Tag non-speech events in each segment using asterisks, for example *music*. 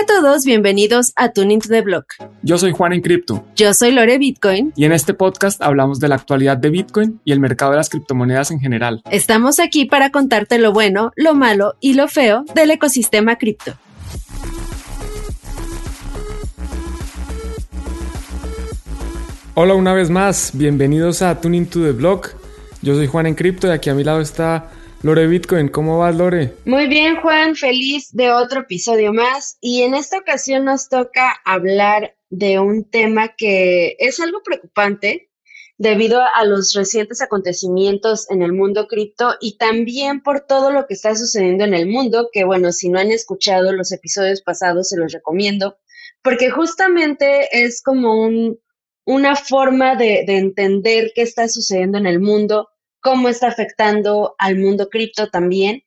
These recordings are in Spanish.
Hola a todos, bienvenidos a Tuning to the Block. Yo soy Juan en Cripto. Yo soy Lore Bitcoin. Y en este podcast hablamos de la actualidad de Bitcoin y el mercado de las criptomonedas en general. Estamos aquí para contarte lo bueno, lo malo y lo feo del ecosistema cripto. Hola una vez más, bienvenidos a Tuning to the Block. Yo soy Juan en Cripto y aquí a mi lado está Lore Bitcoin. ¿Cómo vas, Lore? Muy bien, Juan, feliz de otro episodio más. Y en esta ocasión nos toca hablar de un tema que es algo preocupante debido a los recientes acontecimientos en el mundo cripto y también por todo lo que está sucediendo en el mundo, que bueno, si no han escuchado los episodios pasados, se los recomiendo, porque justamente es como un, una forma de, de entender qué está sucediendo en el mundo, cómo está afectando al mundo cripto también.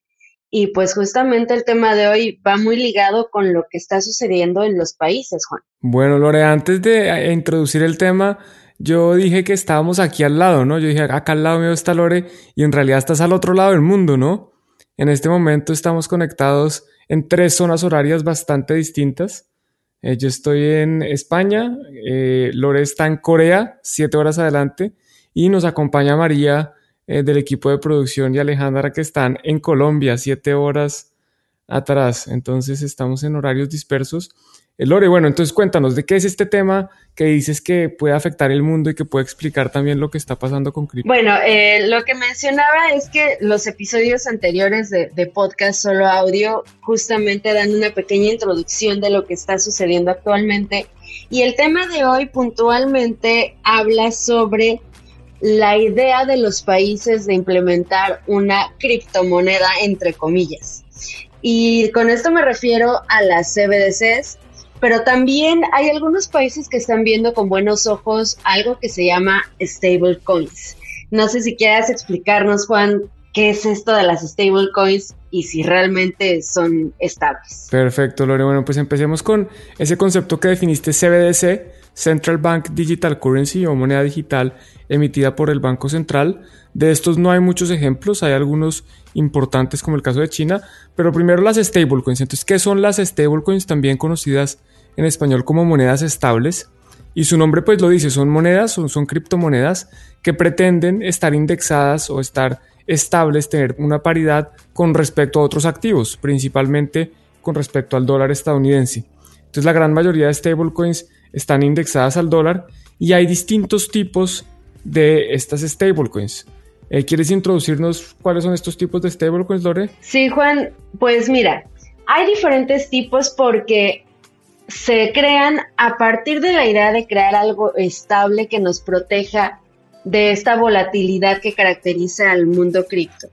Y pues justamente el tema de hoy va muy ligado con lo que está sucediendo en los países, Juan. Bueno, Lore, antes de eh, introducir el tema, yo dije que estábamos aquí al lado, ¿no? Yo dije, acá al lado mío está Lore y en realidad estás al otro lado del mundo, ¿no? En este momento estamos conectados en tres zonas horarias bastante distintas. Eh, yo estoy en España, eh, Lore está en Corea, siete horas adelante, y nos acompaña María eh, del equipo de producción y Alejandra que están en Colombia, siete horas atrás. Entonces estamos en horarios dispersos. Eh, Lore, bueno, entonces cuéntanos de qué es este tema que dices que puede afectar el mundo y que puede explicar también lo que está pasando con cripto. Bueno, eh, lo que mencionaba es que los episodios anteriores de, de, podcast solo audio justamente dan una pequeña introducción de lo que está sucediendo actualmente y el tema de hoy puntualmente habla sobre la idea de los países de implementar una criptomoneda entre comillas. Y con esto me refiero a las CBDCs, pero también hay algunos países que están viendo con buenos ojos algo que se llama stablecoins. No sé si quieras explicarnos, Juan, qué es esto de las stablecoins y si realmente son estables. Perfecto, Lore. Bueno, pues empecemos con ese concepto que definiste CBDC, Central Bank Digital Currency o moneda digital emitida por el Banco Central. De estos no hay muchos ejemplos, hay algunos importantes como el caso de China, pero primero las stablecoins. Entonces, ¿qué son las stablecoins? También conocidas en español como monedas estables. Y su nombre pues lo dice, son monedas, son, son criptomonedas que pretenden estar indexadas o estar estables, tener una paridad con respecto a otros activos, principalmente con respecto al dólar estadounidense. Entonces la gran mayoría de stablecoins están indexadas al dólar y hay distintos tipos de estas stablecoins. Eh, ¿Quieres introducirnos cuáles son estos tipos de stablecoins, Lore? Sí, Juan, pues mira, hay diferentes tipos porque se crean a partir de la idea de crear algo estable que nos proteja de esta volatilidad que caracteriza al mundo cripto.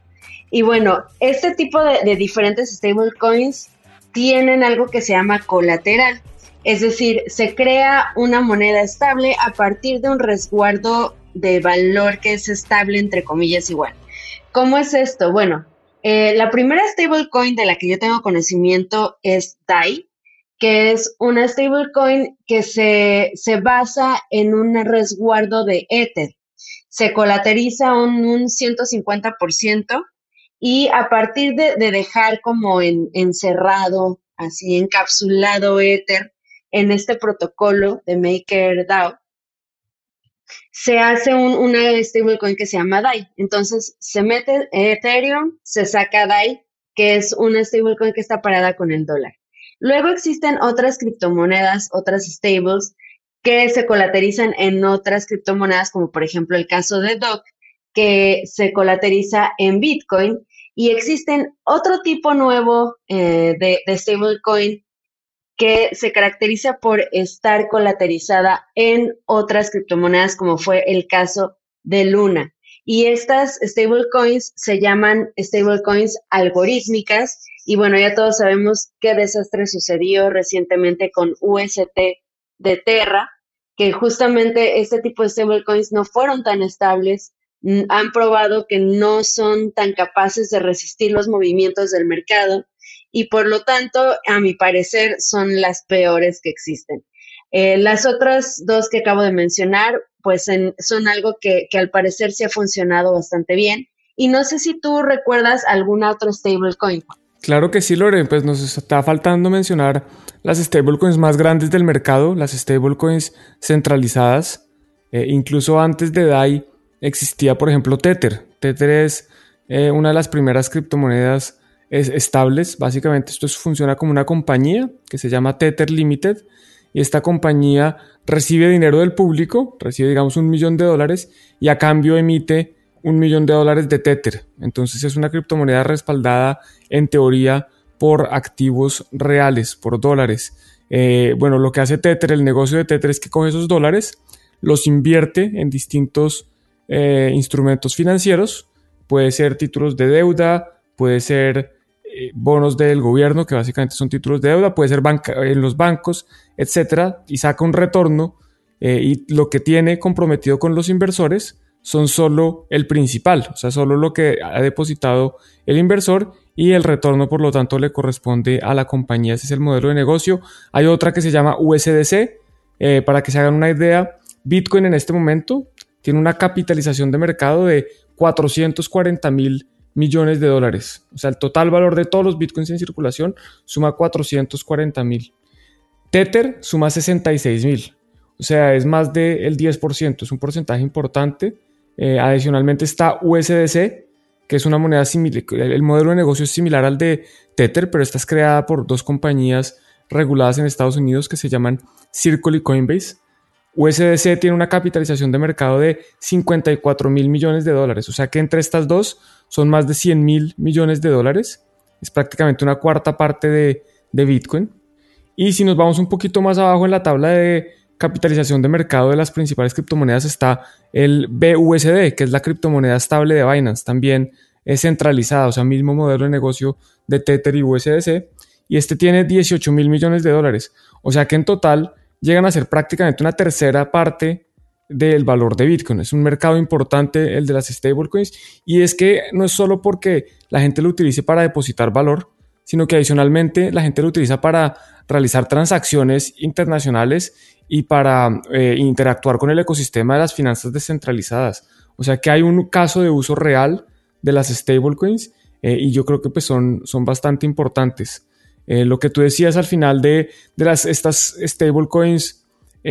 Y bueno, este tipo de, de diferentes stablecoins tienen algo que se llama colateral. Es decir, se crea una moneda estable a partir de un resguardo de valor que es estable, entre comillas, igual. ¿Cómo es esto? Bueno, eh, la primera stablecoin de la que yo tengo conocimiento es DAI, que es una stablecoin que se, se basa en un resguardo de Ether. Se colateriza un, un 150% y a partir de, de dejar como en, encerrado, así encapsulado Ether en este protocolo de MakerDAO, se hace un, una stablecoin que se llama DAI. Entonces se mete Ethereum, se saca DAI, que es una stablecoin que está parada con el dólar. Luego existen otras criptomonedas, otras stables, que se colaterizan en otras criptomonedas, como por ejemplo el caso de DOC, que se colateriza en Bitcoin. Y existen otro tipo nuevo eh, de stablecoin que se caracteriza por estar colaterizada en otras criptomonedas, como fue el caso de Luna. Y estas stablecoins se llaman stablecoins algorítmicas. Y bueno, ya todos sabemos qué desastre sucedió recientemente con UST de Terra, que justamente este tipo de stablecoins no fueron tan estables, han probado que no son tan capaces de resistir los movimientos del mercado y por lo tanto, a mi parecer, son las peores que existen. Eh, las otras dos que acabo de mencionar, pues son algo que, que, al parecer sí ha funcionado bastante bien. Y no sé si tú recuerdas alguna otra stablecoin. Claro que sí, Lore, pues nos está faltando mencionar las stablecoins más grandes del mercado, las stablecoins centralizadas. Eh, incluso antes de DAI existía, por ejemplo, Tether. Tether es eh, una de las primeras criptomonedas estables. Básicamente esto funciona como una compañía que se llama Tether Limited y esta compañía recibe dinero del público, recibe digamos un millón de dólares y a cambio emite un millón de dólares de Tether. Entonces es una criptomoneda respaldada en teoría por activos reales, por dólares. Eh, bueno, lo que hace Tether, el negocio de Tether es que coge esos dólares, los invierte en distintos eh, instrumentos financieros, puede ser títulos de deuda, puede ser eh, bonos del gobierno, que básicamente son títulos de deuda, puede ser en los bancos, etcétera, y saca un retorno. y lo que tiene comprometido con los inversores son solo el principal, o sea, solo lo que ha depositado el inversor y el retorno por lo tanto le corresponde a la compañía. Ese es el modelo de negocio. Hay otra que se llama USDC. Eh, para que se hagan una idea, Bitcoin en este momento tiene una capitalización de mercado de 440 mil millones de dólares. O sea, el total valor de todos los Bitcoins en circulación suma 440 mil. Tether suma 66 mil. O sea, es más del 10%, es un porcentaje importante eh, adicionalmente está USDC, que es una moneda similar, el modelo de negocio es similar al de Tether, pero esta es creada por dos compañías reguladas en Estados Unidos que se llaman Circle y Coinbase. USDC tiene una capitalización de mercado de 54 mil millones de dólares, o sea que entre estas dos son más de 100 mil millones de dólares, es prácticamente una cuarta parte de, de Bitcoin. Y si nos vamos un poquito más abajo en la tabla de capitalización de mercado de las principales criptomonedas está el BUSD, que es la criptomoneda estable de Binance, también es centralizada, o sea, mismo modelo de negocio de Tether y USDC, y este tiene 18 mil millones de dólares, o sea que en total llegan a ser prácticamente una tercera parte del valor de Bitcoin. Es un mercado importante el de las stablecoins y es que no es solo porque la gente lo utilice para depositar valor, sino que adicionalmente la gente lo utiliza para realizar transacciones internacionales y para eh, interactuar con el ecosistema de las finanzas descentralizadas. O sea que hay un caso de uso real de las stablecoins eh, y yo creo que pues son, son bastante importantes. Eh, lo que tú decías al final de, de las, estas stablecoins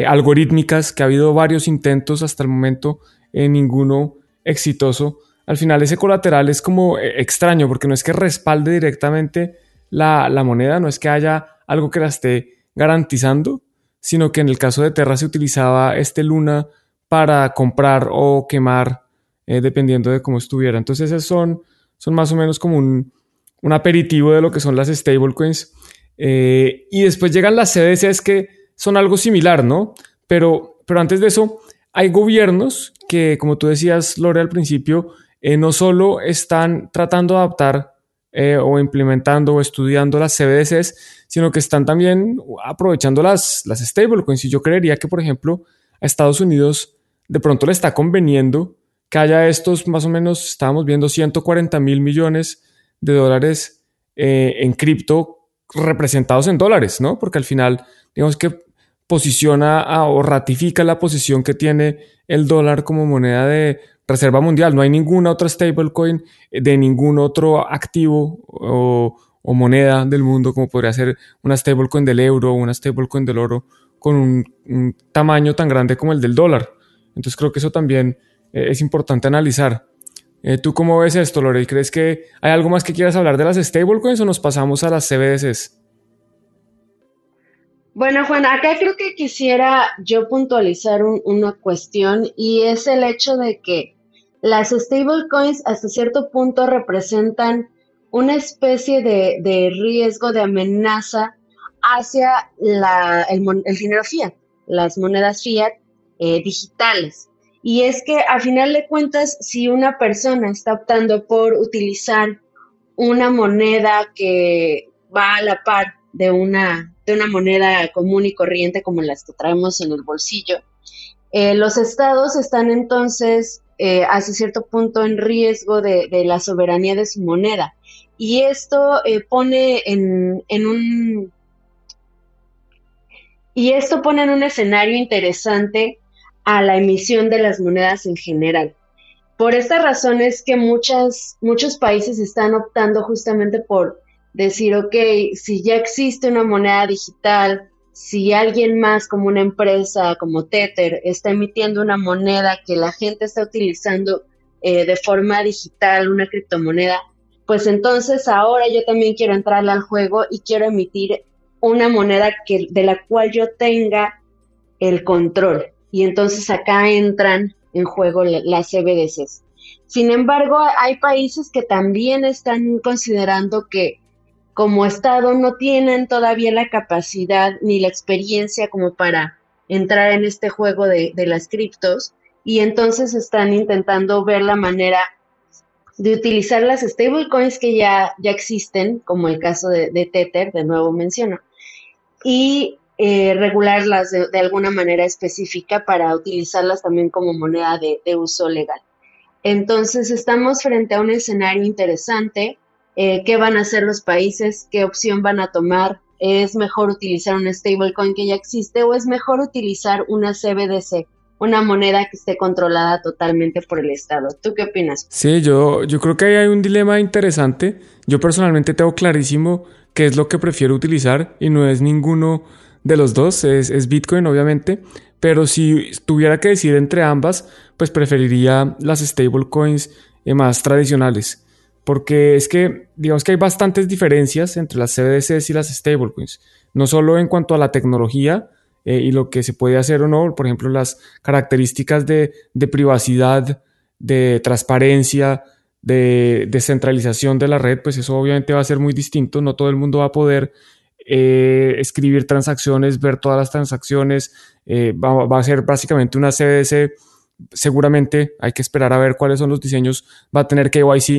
algorítmicas, que ha habido varios intentos hasta el momento, ninguno exitoso, al final ese colateral es como extraño porque no es que respalde directamente la, la moneda, no es que haya algo que la esté garantizando, sino que en el caso de Terra se utilizaba este Luna para comprar o quemar, eh, dependiendo de cómo estuviera. Entonces, esos son, son más o menos como un, aperitivo de lo que son las stablecoins. Eh, y después llegan las CDCs que son algo similar, ¿no? Pero, pero antes de eso, hay gobiernos que, como tú decías, Lore, al principio, eh, no solo están tratando de adaptar eh, o implementando o estudiando las CBDCs, sino que están también aprovechando las, las stablecoins. Y yo creería que, por ejemplo, a Estados Unidos de pronto le está conveniendo que haya estos, más o menos, estábamos viendo 140 mil millones de dólares eh, en cripto representados en dólares, ¿no? Porque al final, digamos que posiciona o ratifica la posición que tiene el dólar como moneda de reserva mundial. No hay ninguna otra stablecoin de ningún otro activo o, moneda del mundo como podría ser una stablecoin del euro o una stablecoin del oro con un, tamaño tan grande como el del dólar. Entonces creo que eso también eh, es importante analizar. Eh, ¿Tú cómo ves esto, Lore? ¿Crees que hay algo más que quieras hablar de las stablecoins o nos pasamos a las CBDCs? Bueno, Juan, acá creo que quisiera yo puntualizar una cuestión y es el hecho de que las stablecoins hasta cierto punto representan una especie de, riesgo, de amenaza hacia el, dinero fiat, las monedas fiat eh, digitales. Y es que a final de cuentas, si una persona está optando por utilizar una moneda que va a la par de una, de una moneda común y corriente como las que traemos en el bolsillo, eh, los estados están entonces eh, hasta cierto punto en riesgo de, la soberanía de su moneda. Y esto eh, pone en, un... Y esto pone en un escenario interesante a la emisión de las monedas en general. Por esta razón es que muchas, muchos países están optando justamente por decir, ok, si ya existe una moneda digital, si alguien más como una empresa como Tether está emitiendo una moneda que la gente está utilizando eh, de forma digital, una criptomoneda, pues entonces ahora yo también quiero entrarle al juego y quiero emitir una moneda que, de la cual yo tenga el control. Y entonces acá entran en juego las CBDCs. Sin embargo, hay países que también están considerando que como Estado no tienen todavía la capacidad ni la experiencia como para entrar en este juego de, las criptos y entonces están intentando ver la manera de utilizar las stablecoins que ya, ya existen, como el caso de, Tether, de nuevo menciono, y eh, regularlas de, alguna manera específica para utilizarlas también como moneda de, uso legal. Entonces estamos frente a un escenario interesante. Eh, ¿Qué van a hacer los países? ¿Qué opción van a tomar? ¿Es mejor utilizar un stablecoin que ya existe o es mejor utilizar una CBDC? una moneda que esté controlada totalmente por el Estado. ¿Tú qué opinas? Sí, yo, yo creo que ahí hay un dilema interesante. Yo personalmente tengo clarísimo qué es lo que prefiero utilizar y no es ninguno de los dos, es, Bitcoin obviamente, pero si tuviera que decir entre ambas, pues preferiría las stablecoins eh, más tradicionales. Porque es que, digamos que hay bastantes diferencias entre las CBDCs y las stablecoins. No solo en cuanto a la tecnología, eh, y lo que se puede hacer o no, por ejemplo, las características de, privacidad, de transparencia, de descentralización de la red, pues eso obviamente va a ser muy distinto, no todo el mundo va a poder eh, escribir transacciones, ver todas las transacciones, eh, va, a ser básicamente una CBDC, seguramente hay que esperar a ver cuáles son los diseños, va a tener KYC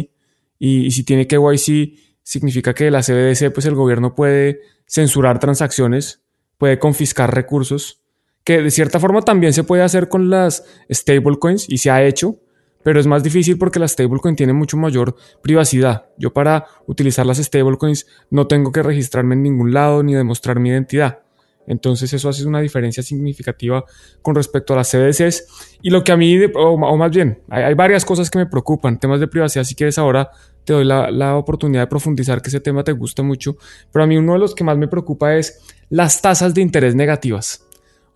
y, y si tiene KYC significa que la CBDC pues el gobierno puede censurar transacciones puede confiscar recursos, que de cierta forma también se puede hacer con las stablecoins y se ha hecho, pero es más difícil porque las stablecoins tienen mucho mayor privacidad. Yo para utilizar las stablecoins no tengo que registrarme en ningún lado ni demostrar mi identidad. Entonces eso hace una diferencia significativa con respecto a las CBDCs. Y lo que a mí, o, más bien, hay, varias cosas que me preocupan. Temas de privacidad, si quieres ahora te doy la, la, oportunidad de profundizar que ese tema te gusta mucho. Pero a mí uno de los que más me preocupa es las tasas de interés negativas.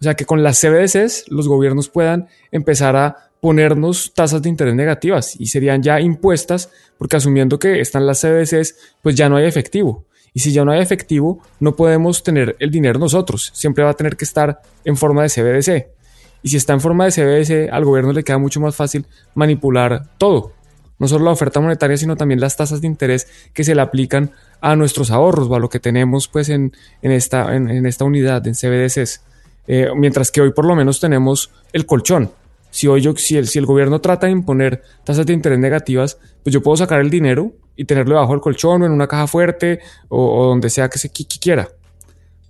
O sea, que con las CBDCs los gobiernos puedan empezar a ponernos tasas de interés negativas y serían ya impuestas porque asumiendo que están las CBDCs, pues ya no hay efectivo. Y si ya no hay efectivo, no podemos tener el dinero nosotros. Siempre va a tener que estar en forma de CBDC. Y si está en forma de CBDC, al gobierno le queda mucho más fácil manipular todo. No solo la oferta monetaria, sino también las tasas de interés que se le aplican a nuestros ahorros o a lo que tenemos pues en, esta, en, esta unidad, en CBDCs. Eh, mientras que hoy por lo menos tenemos el colchón. Si hoy yo, si el, si el gobierno trata de imponer tasas de interés negativas, pues yo puedo sacar el dinero y tenerlo bajo el colchón o en una caja fuerte o, donde sea que se quiera.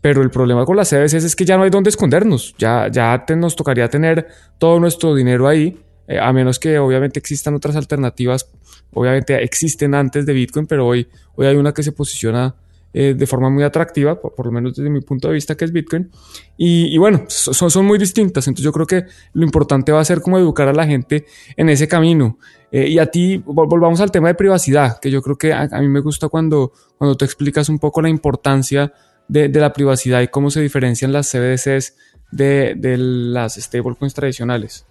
Pero el problema con las CBDCs es que ya no hay dónde escondernos. Ya, ya nos tocaría tener todo nuestro dinero ahí, eh, a menos que obviamente existan otras alternativas obviamente existen antes de Bitcoin, pero hoy, hoy hay una que se posiciona eh, de forma muy atractiva, por, lo menos desde mi punto de vista, que es Bitcoin. Y, bueno, son, son muy distintas. Entonces yo creo que lo importante va a ser como educar a la gente en ese camino. Eh, y a ti, volvamos al tema de privacidad, que yo creo que a, mí me gusta cuando, cuando te explicas un poco la importancia de, de la privacidad y cómo se diferencian las CBDCs de, de las stablecoins tradicionales.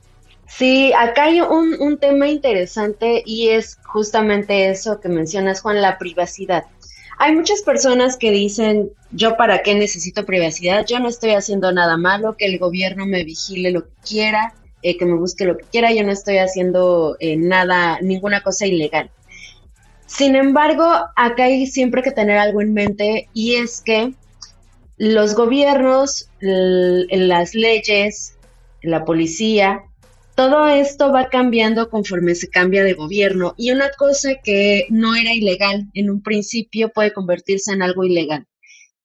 Sí, acá hay un, tema interesante y es justamente eso que mencionas, Juan, la privacidad. Hay muchas personas que dicen, yo para qué necesito privacidad, yo no estoy haciendo nada malo, que el gobierno me vigile lo que quiera, eh, que me busque lo que quiera, yo no estoy haciendo eh, nada, ninguna cosa ilegal. Sin embargo, acá hay siempre que tener algo en mente y es que los gobiernos, las leyes, la policía, todo esto va cambiando conforme se cambia de gobierno y una cosa que no era ilegal en un principio puede convertirse en algo ilegal.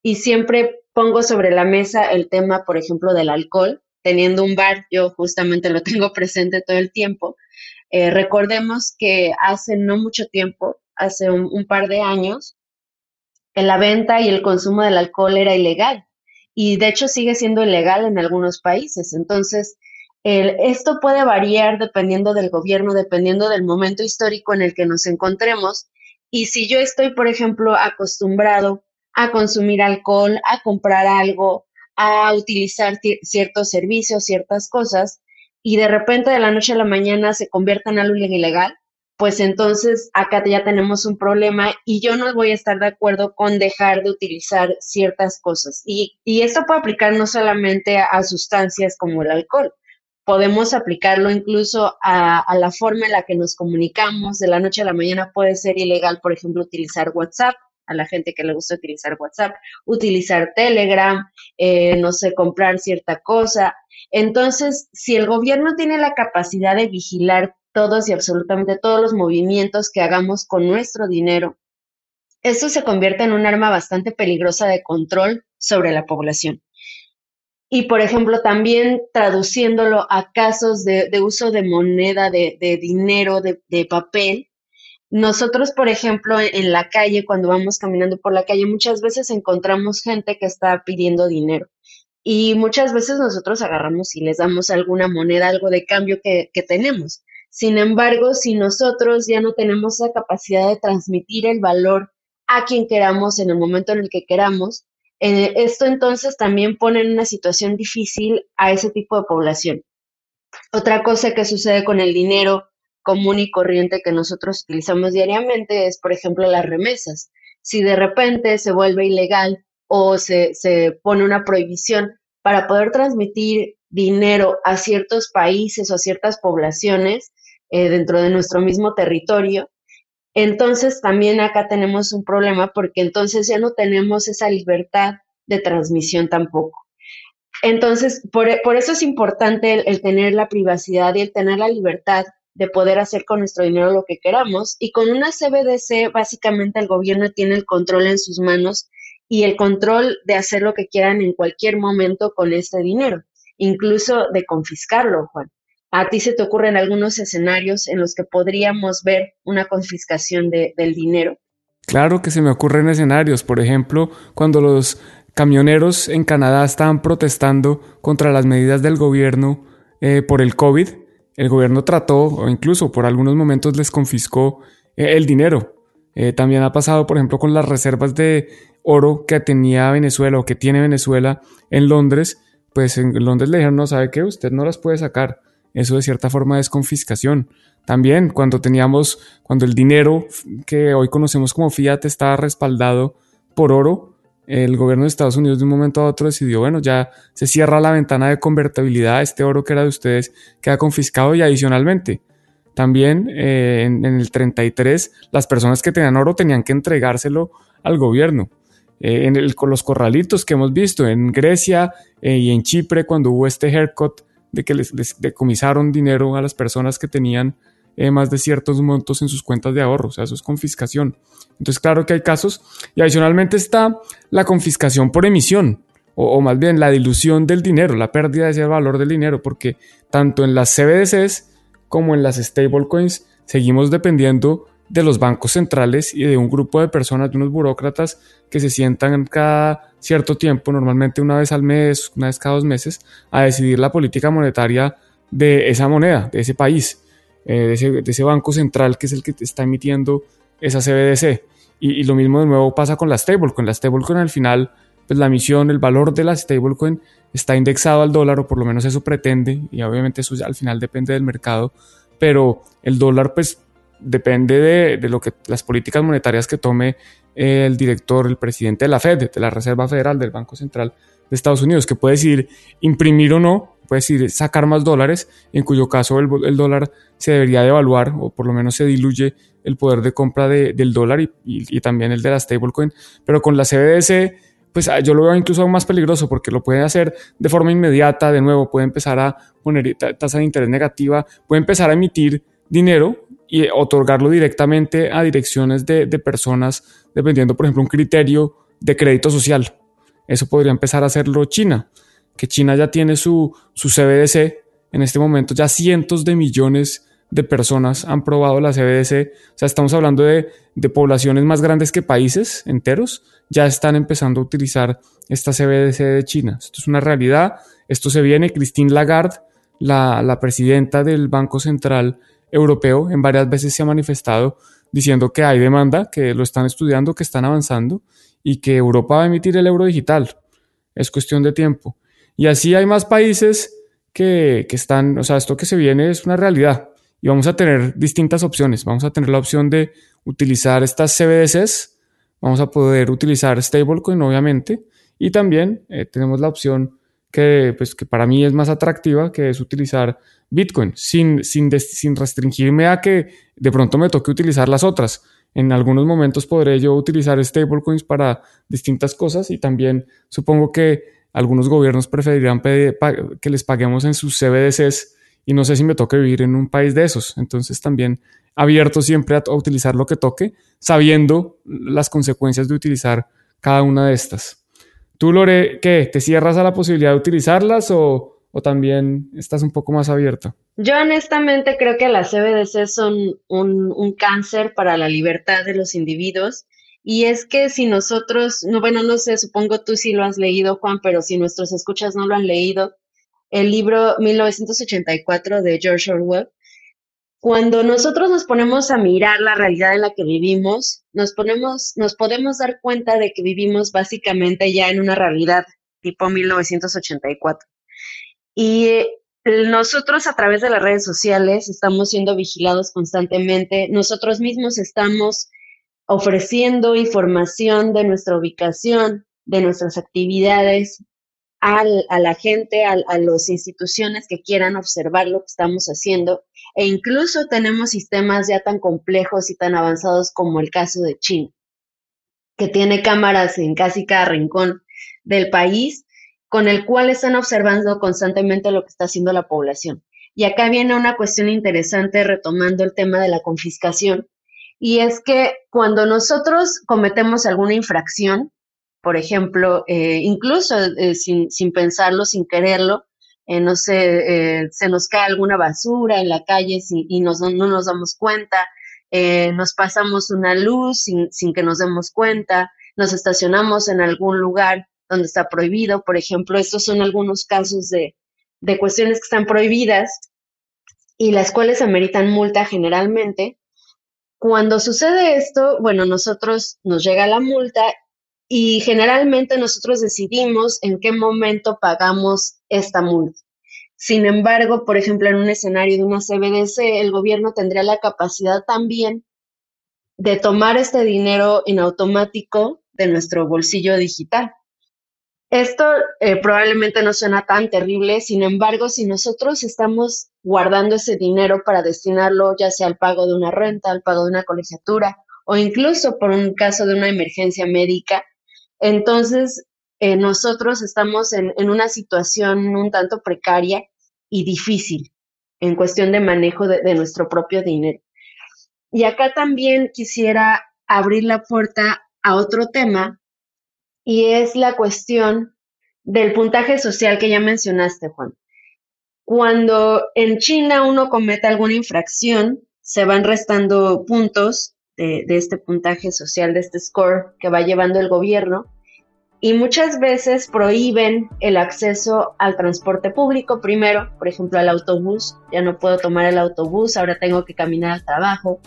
Y siempre pongo sobre la mesa el tema, por ejemplo, del alcohol. Teniendo un bar, yo justamente lo *laughs* tengo presente todo el tiempo. Eh, recordemos que hace no mucho tiempo, hace un, un par de años, la venta y el consumo del alcohol era ilegal y de hecho sigue siendo ilegal en algunos países. Entonces, esto puede variar dependiendo del gobierno, dependiendo del momento histórico en el que nos encontremos Y si yo estoy, por ejemplo, acostumbrado a consumir alcohol, a comprar algo, a utilizar ciertos servicios, ciertas cosas, y de repente de la noche a la mañana se convierta en algo ilegal, pues entonces acá ya tenemos un problema y yo no voy a estar de acuerdo con dejar de utilizar ciertas cosas. Y, esto puede aplicar no solamente a, sustancias como el alcohol, podemos aplicarlo incluso a, la forma en la que nos comunicamos. De la noche a la mañana puede ser ilegal, por ejemplo, utilizar WhatsApp a la gente que le gusta utilizar WhatsApp, utilizar Telegram, eh, no sé, comprar cierta cosa. Entonces, si el gobierno tiene la capacidad de vigilar todos y absolutamente todos los movimientos que hagamos con nuestro dinero, esto se convierte en un arma bastante peligrosa de control sobre la población. Y, por ejemplo, también traduciéndolo a casos de, uso de moneda, de, dinero, de, papel, nosotros, por ejemplo, en la calle, cuando vamos caminando por la calle, muchas veces encontramos gente que está pidiendo dinero. Y muchas veces nosotros agarramos y les damos alguna moneda, algo de cambio que, tenemos. Sin embargo, si nosotros ya no tenemos la capacidad de transmitir el valor a quien queramos en el momento en el que queramos, eh, esto entonces también pone en una situación difícil a ese tipo de población. Otra cosa que sucede con el dinero común y corriente que nosotros utilizamos diariamente es, por ejemplo, las remesas. Si de repente se vuelve ilegal o se, pone una prohibición para poder transmitir dinero a ciertos países o a ciertas poblaciones eh, dentro de nuestro mismo territorio, entonces también acá tenemos un problema porque entonces ya no tenemos esa libertad de transmisión tampoco. Entonces, por, eso es importante el, tener la privacidad y el tener la libertad de poder hacer con nuestro dinero lo que queramos. Y con una CBDC, básicamente el gobierno tiene el control en sus manos y el control de hacer lo que quieran en cualquier momento con este dinero, incluso de confiscarlo, Juan. ¿A ti se te ocurren algunos escenarios en los que podríamos ver una confiscación de, del dinero? Claro que se me ocurren escenarios, por ejemplo, cuando los camioneros en Canadá estaban protestando contra las medidas del gobierno eh, por el COVID, el gobierno trató o incluso por algunos momentos les confiscó eh, el dinero. Eh, también ha pasado, por ejemplo, con las reservas de oro que tenía Venezuela o que tiene Venezuela en Londres. Pues en Londres le dijeron, no sabe qué, usted no las puede sacar. Eso de cierta forma es confiscación. También cuando teníamos, cuando el dinero que hoy conocemos como fiat estaba respaldado por oro, el gobierno de Estados Unidos de un momento a otro decidió, bueno, ya se cierra la ventana de convertibilidad, este oro que era de ustedes queda confiscado y adicionalmente, también eh, en, el 33 las personas que tenían oro tenían que entregárselo al gobierno. Eh, en el, con los corralitos que hemos visto en Grecia eh, y en Chipre cuando hubo este haircut de que les, les, decomisaron dinero a las personas que tenían eh, más de ciertos montos en sus cuentas de ahorro, o sea, eso es confiscación. Entonces, claro que hay casos. Y adicionalmente está la confiscación por emisión, o, más bien la dilución del dinero, la pérdida de ese valor del dinero, porque tanto en las CBDCs como en las stablecoins seguimos dependiendo de los bancos centrales y de un grupo de personas, de unos burócratas que se sientan cada cierto tiempo, normalmente una vez al mes, una vez cada dos meses, a decidir la política monetaria de esa moneda, de ese país. Eh, de, ese, banco central que es el que está emitiendo esa CBDC. Y, lo mismo de nuevo pasa con la stablecoin. La stablecoin al final, pues la emisión, el valor de la stablecoin está indexado al dólar, o por lo menos eso pretende, y obviamente eso al final depende del mercado, pero el dólar pues depende de, lo que las políticas monetarias que tome el director, el presidente de la Fed, de la Reserva Federal del Banco Central de Estados Unidos, que puede decidir imprimir o no puede decir sacar más dólares, en cuyo caso el, dólar se debería devaluar o por lo menos se diluye el poder de compra del dólar y, también el de la stablecoin. Pero con la CBDC, pues ah, yo lo veo incluso aún más peligroso porque lo puede hacer de forma inmediata, de nuevo, puede empezar a poner tasa de interés negativa, puede empezar a emitir dinero y otorgarlo directamente a direcciones de, de personas, dependiendo, por ejemplo, un criterio de crédito social. Eso podría empezar a hacerlo China que China ya tiene su, su CBDC. En este momento ya cientos de millones de personas han probado la CBDC. O sea, estamos hablando de, de, poblaciones más grandes que países enteros. Ya están empezando a utilizar esta CBDC de China. Esto es una realidad. Esto se viene. Christine Lagarde, la, la presidenta del Banco Central Europeo, en varias veces se ha manifestado diciendo que hay demanda, que lo están estudiando, que están avanzando y que Europa va a emitir el euro digital. Es cuestión de tiempo. Y así hay más países que, que están, o sea, esto que se viene es una realidad y vamos a tener distintas opciones. Vamos a tener la opción de utilizar estas CBDCs, vamos a poder utilizar stablecoin, obviamente, y también eh, tenemos la opción que, pues, que para mí es más atractiva, que es utilizar Bitcoin, sin, sin, sin restringirme a que de pronto me toque utilizar las otras. En algunos momentos podré yo utilizar stablecoins para distintas cosas y también supongo que algunos gobiernos preferirán que les paguemos en sus CBDCs y no sé si me toque vivir en un país de esos. Entonces también abierto siempre a, utilizar lo que toque, sabiendo las consecuencias de utilizar cada una de estas. ¿Tú, Lore, qué? ¿Te cierras a la posibilidad de utilizarlas o, o también estás un poco más abierta? Yo honestamente creo que las CBDC son un, un, cáncer para la libertad de los individuos. Y es que si nosotros, no, bueno, no sé, supongo tú sí lo has leído, Juan, pero si nuestros escuchas no lo han leído, el libro 1984 de George Orwell, cuando nosotros nos ponemos a mirar la realidad en la que vivimos, nos ponemos, nos podemos dar cuenta de que vivimos básicamente ya en una realidad tipo 1984. Y eh, nosotros a través de las redes sociales estamos siendo vigilados constantemente, nosotros mismos estamos ofreciendo información de nuestra ubicación, de nuestras actividades, a la gente, a, a las instituciones que quieran observar lo que estamos haciendo. E incluso tenemos sistemas ya tan complejos y tan avanzados como el caso de China, que tiene cámaras en casi cada rincón del país, con el cual están observando constantemente lo que está haciendo la población. Y acá viene una cuestión interesante retomando el tema de la confiscación, y es que cuando nosotros cometemos alguna infracción, por ejemplo, eh, incluso eh, sin, sin, pensarlo, sin quererlo, eh, no sé, se nos cae alguna basura en la calle y nos, no nos damos cuenta, nos pasamos una luz sin, sin que nos demos cuenta, nos estacionamos en algún lugar donde está prohibido, por ejemplo, estos son algunos casos de, de cuestiones que están prohibidas y las cuales ameritan multa generalmente. Cuando sucede esto, bueno, nosotros nos llega la multa y generalmente nosotros decidimos en qué momento pagamos esta multa. Sin embargo, por ejemplo, en un escenario de una CBDC, el gobierno tendría la capacidad también de tomar este dinero en automático de nuestro bolsillo digital. Esto eh, probablemente no suena tan terrible, sin embargo, si nosotros estamos guardando ese dinero para destinarlo ya sea al pago de una renta, al pago de una colegiatura o incluso por un caso de una emergencia médica, entonces, eh, nosotros estamos en, una situación un tanto precaria y difícil en cuestión de manejo de, nuestro propio dinero. Y acá también quisiera abrir la puerta a otro tema y es la cuestión del puntaje social que ya mencionaste, Juan. Cuando en China uno comete alguna infracción, se van restando puntos de, este puntaje social, de este score que va llevando el gobierno, y muchas veces prohíben el acceso al transporte público. Primero, por ejemplo al autobús, ya no puedo tomar el autobús, ahora tengo que caminar al trabajo.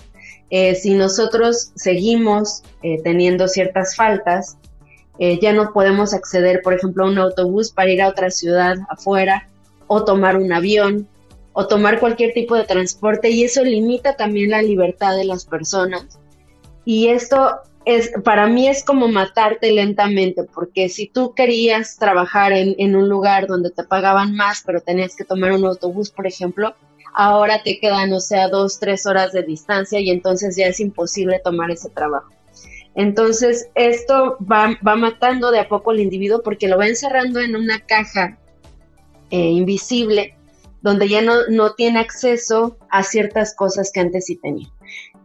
Eh, si nosotros seguimos eh, teniendo ciertas faltas, eh, ya no podemos acceder, por ejemplo, a un autobús para ir a otra ciudad afuera, o tomar un avión, o tomar cualquier tipo de transporte, y eso limita también la libertad de las personas y esto es, para mí es como matarte lentamente, porque si tú querías trabajar en, en un lugar donde te pagaban más, pero tenías que tomar un autobús, por ejemplo, ahora te quedan, o sea, dos, tres horas de distancia y entonces ya es imposible tomar ese trabajo. Entonces, esto va, va matando de a poco al individuo porque lo va encerrando en una caja eh, invisible donde ya no, no tiene acceso a ciertas cosas que antes sí tenía.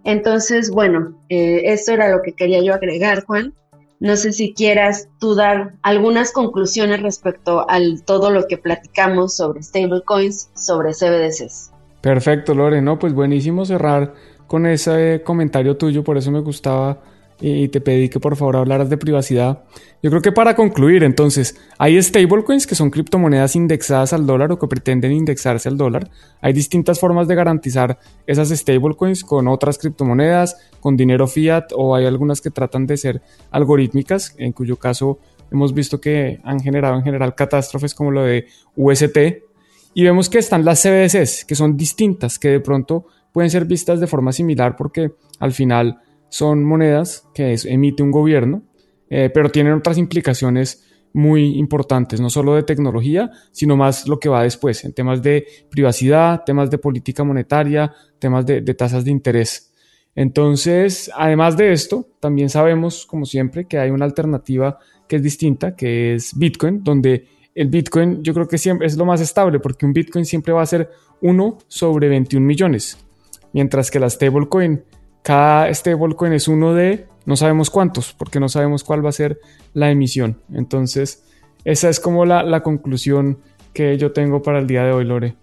Entonces, bueno, eh, esto era lo que quería yo agregar, Juan. No sé si quieras tú dar algunas conclusiones respecto a todo lo que platicamos sobre stablecoins, sobre CBDCs. Perfecto, Lore. No, pues buenísimo cerrar con ese comentario tuyo, por eso me gustaba y te pedí que por favor hablaras de privacidad. Yo creo que para concluir, entonces, hay stablecoins que son criptomonedas indexadas al dólar o que pretenden indexarse al dólar. Hay distintas formas de garantizar esas stablecoins con otras criptomonedas, con dinero fiat o hay algunas que tratan de ser algorítmicas, en cuyo caso hemos visto que han generado en general catástrofes como lo de UST. Y vemos que están las CBDCs, que son distintas, que de pronto pueden ser vistas de forma similar porque al final son monedas que emite un gobierno, eh, pero tienen otras implicaciones muy importantes, no solo de tecnología, sino más lo que va después, en temas de privacidad, temas de política monetaria, temas de, tasas de interés. Entonces, además de esto, también sabemos, como siempre, que hay una alternativa que es distinta, que es Bitcoin, donde el Bitcoin yo creo que siempre es lo más estable, porque un Bitcoin siempre va a ser 1 sobre 21 millones, mientras que la stablecoin cada stablecoin es uno de no sabemos cuántos, porque no sabemos cuál va a ser la emisión. Entonces, esa es como la, conclusión que yo tengo para el día de hoy, Lore.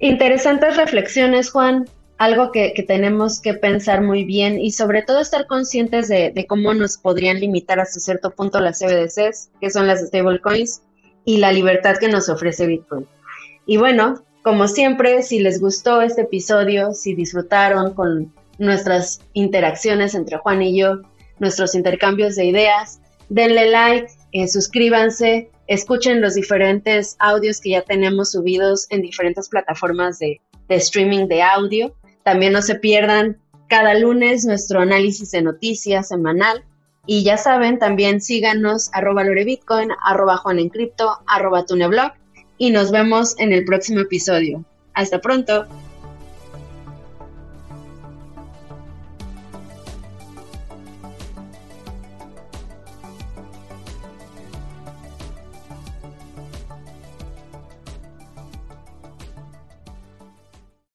Interesantes reflexiones, Juan. Algo que, tenemos que pensar muy bien y sobre todo estar conscientes de, de, cómo nos podrían limitar hasta cierto punto las CBDCs, que son las stablecoins, y la libertad que nos ofrece Bitcoin. Y bueno, como siempre, si les gustó este episodio, si disfrutaron con nuestras interacciones entre Juan y yo, nuestros intercambios de ideas, denle like, eh, suscríbanse, escuchen los diferentes audios que ya tenemos subidos en diferentes plataformas de, streaming de audio. También no se pierdan cada lunes nuestro análisis de noticias semanal. Y ya saben, también síganos arroba lorebitcoin, arroba juanencrypto, arroba tuneblog y nos vemos en el próximo episodio. Hasta pronto.